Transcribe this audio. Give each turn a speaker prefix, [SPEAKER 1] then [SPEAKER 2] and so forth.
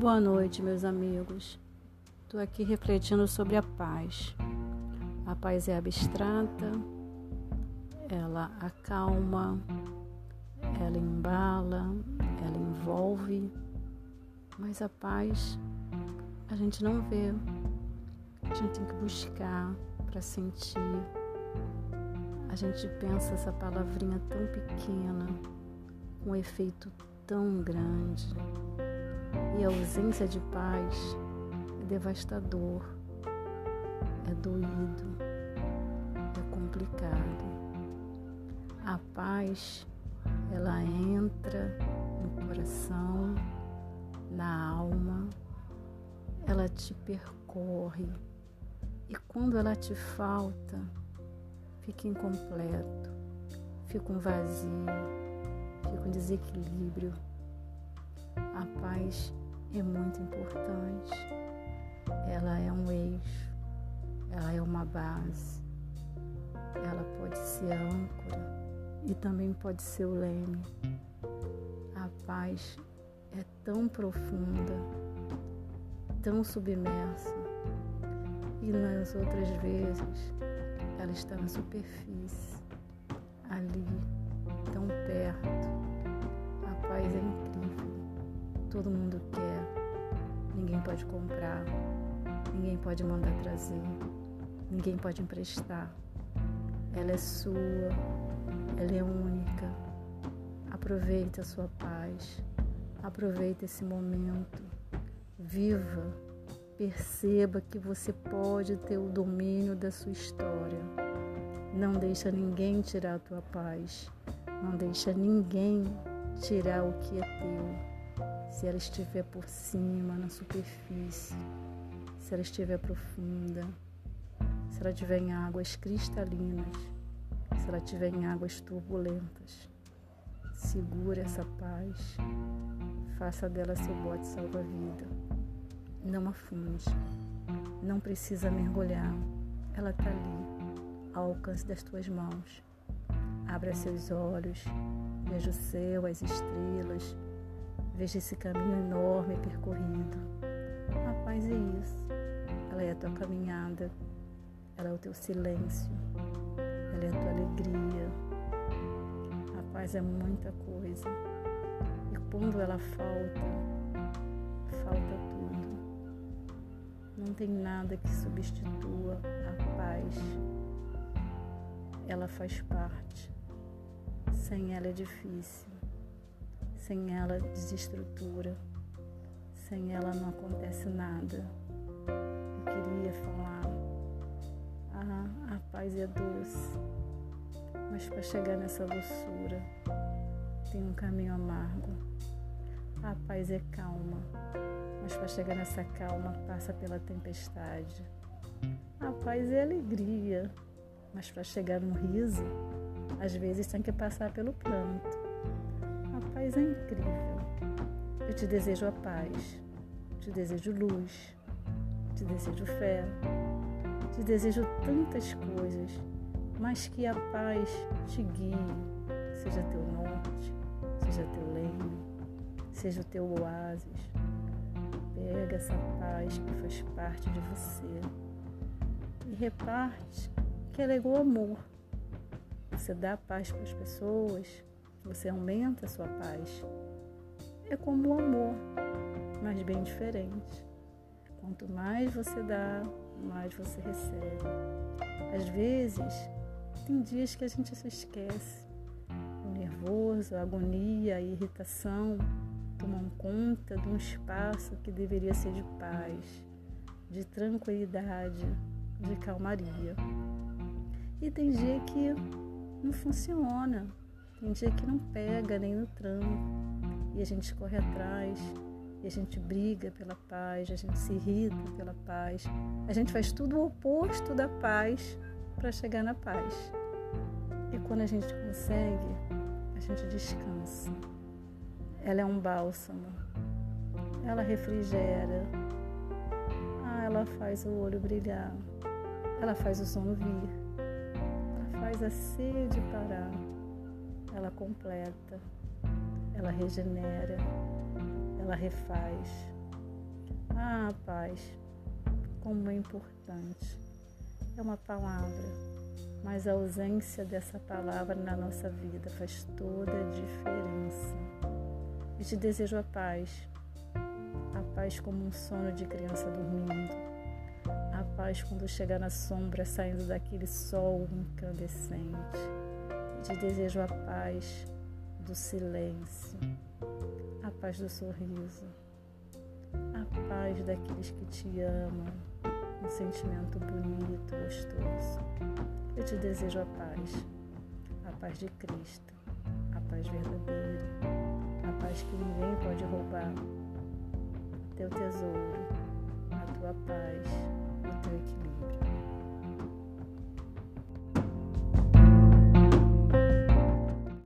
[SPEAKER 1] Boa noite, meus amigos. Estou aqui refletindo sobre a paz. A paz é abstrata, ela acalma, ela embala, ela envolve, mas a paz a gente não vê. A gente tem que buscar para sentir. A gente pensa essa palavrinha tão pequena, com um efeito tão grande. E a ausência de paz é devastador, é doído, é complicado. A paz, ela entra no coração, na alma, ela te percorre. E quando ela te falta, fica incompleto, fica um vazio, fica um desequilíbrio a paz é muito importante. Ela é um eixo, ela é uma base, ela pode ser âncora e também pode ser o leme. A paz é tão profunda, tão submersa, e nas outras vezes ela está na superfície, pode comprar, ninguém pode mandar trazer, ninguém pode emprestar. Ela é sua, ela é única. Aproveita a sua paz, aproveita esse momento, viva, perceba que você pode ter o domínio da sua história. Não deixa ninguém tirar a tua paz, não deixa ninguém tirar o que é teu se ela estiver por cima, na superfície, se ela estiver profunda, se ela estiver em águas cristalinas, se ela estiver em águas turbulentas. Segura essa paz, faça dela seu bote salva-vida. Não afunde, não precisa mergulhar, ela está ali, ao alcance das tuas mãos. Abra seus olhos, veja o céu, as estrelas, Veja esse caminho enorme percorrido. A paz é isso. Ela é a tua caminhada. Ela é o teu silêncio. Ela é a tua alegria. A paz é muita coisa. E quando ela falta, falta tudo. Não tem nada que substitua a paz. Ela faz parte. Sem ela é difícil. Sem ela desestrutura. Sem ela não acontece nada. Eu queria falar. Ah, a paz é doce. Mas para chegar nessa doçura tem um caminho amargo. A paz é calma. Mas para chegar nessa calma passa pela tempestade. A paz é alegria. Mas para chegar no riso, às vezes tem que passar pelo pranto paz é incrível. Eu te desejo a paz, te desejo luz, te desejo fé, te desejo tantas coisas, mas que a paz te guie, seja teu norte, seja teu leme, seja o teu oásis. Pega essa paz que faz parte de você e reparte que ela é igual amor. Você dá paz para as pessoas, você aumenta a sua paz. É como o amor, mas bem diferente. Quanto mais você dá, mais você recebe. Às vezes, tem dias que a gente se esquece. O nervoso, a agonia, a irritação tomam conta de um espaço que deveria ser de paz, de tranquilidade, de calmaria. E tem dia que não funciona, tem dia que não pega nem no tranco e a gente corre atrás e a gente briga pela paz, a gente se irrita pela paz, a gente faz tudo o oposto da paz para chegar na paz. E quando a gente consegue, a gente descansa. Ela é um bálsamo, ela refrigera, ah, ela faz o olho brilhar, ela faz o sono vir, ela faz a sede parar ela completa, ela regenera, ela refaz, Ah, paz, como é importante. É uma palavra, mas a ausência dessa palavra na nossa vida faz toda a diferença. E te desejo a paz, a paz como um sono de criança dormindo, a paz quando chegar na sombra saindo daquele sol incandescente. Te desejo a paz do silêncio, a paz do sorriso, a paz daqueles que te amam, um sentimento bonito, gostoso. Eu te desejo a paz, a paz de Cristo, a paz verdadeira, a paz que ninguém pode roubar, teu tesouro,